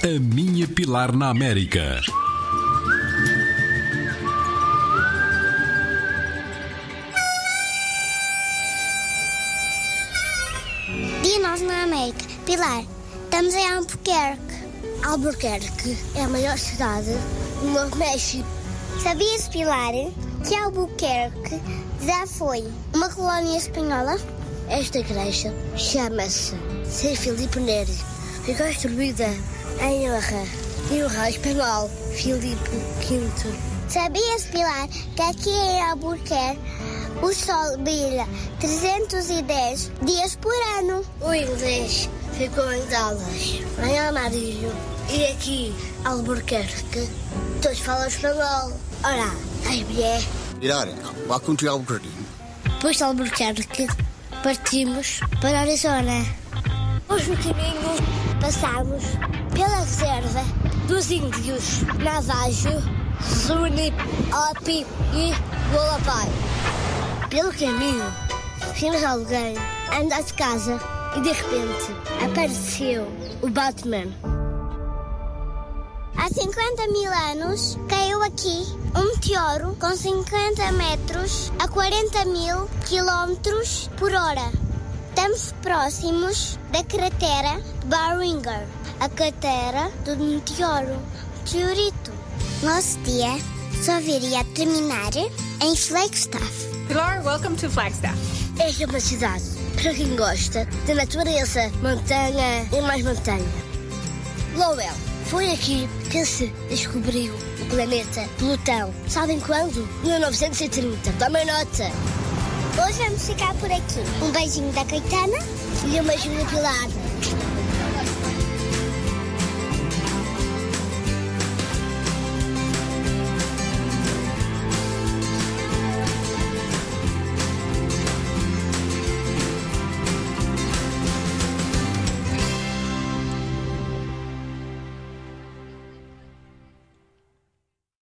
A minha Pilar na América. Dinos na América. Pilar, estamos em Albuquerque. Albuquerque é a maior cidade do Novo México. Sabias, Pilar, que Albuquerque já foi uma colónia espanhola? Esta igreja chama-se São Filipe Neri. Foi construída em honra e o rei espanhol Filipe V. Sabias, Pilar, que aqui em Albuquerque o sol brilha 310 dias por ano. O inglês ficou em Dallas, em amarillo. E aqui, Albuquerque, todos falam espanhol. Ora, estás bem? Pilar, welcome to Albuquerque. Depois de Albuquerque, partimos para Arizona. Hoje no caminho passamos pela reserva dos índios Navajo, Zuni, Opi e Wolapai. Pelo caminho, vimos alguém andar de casa e de repente apareceu o Batman. Há 50 mil anos caiu aqui um meteoro com 50 metros a 40 mil quilómetros por hora. Estamos próximos da cratera Barringer, a cratera do meteoro Meteorito. Nosso dia só viria a terminar em Flagstaff. Pilar, welcome to Flagstaff. Esta é uma cidade para quem gosta de natureza, montanha e mais montanha. Lowell, foi aqui que se descobriu o planeta Plutão. Sabem quando? 1930. Tomem nota. Hoje vamos ficar por aqui. Um beijinho da Caetana e um beijinho da Pilar.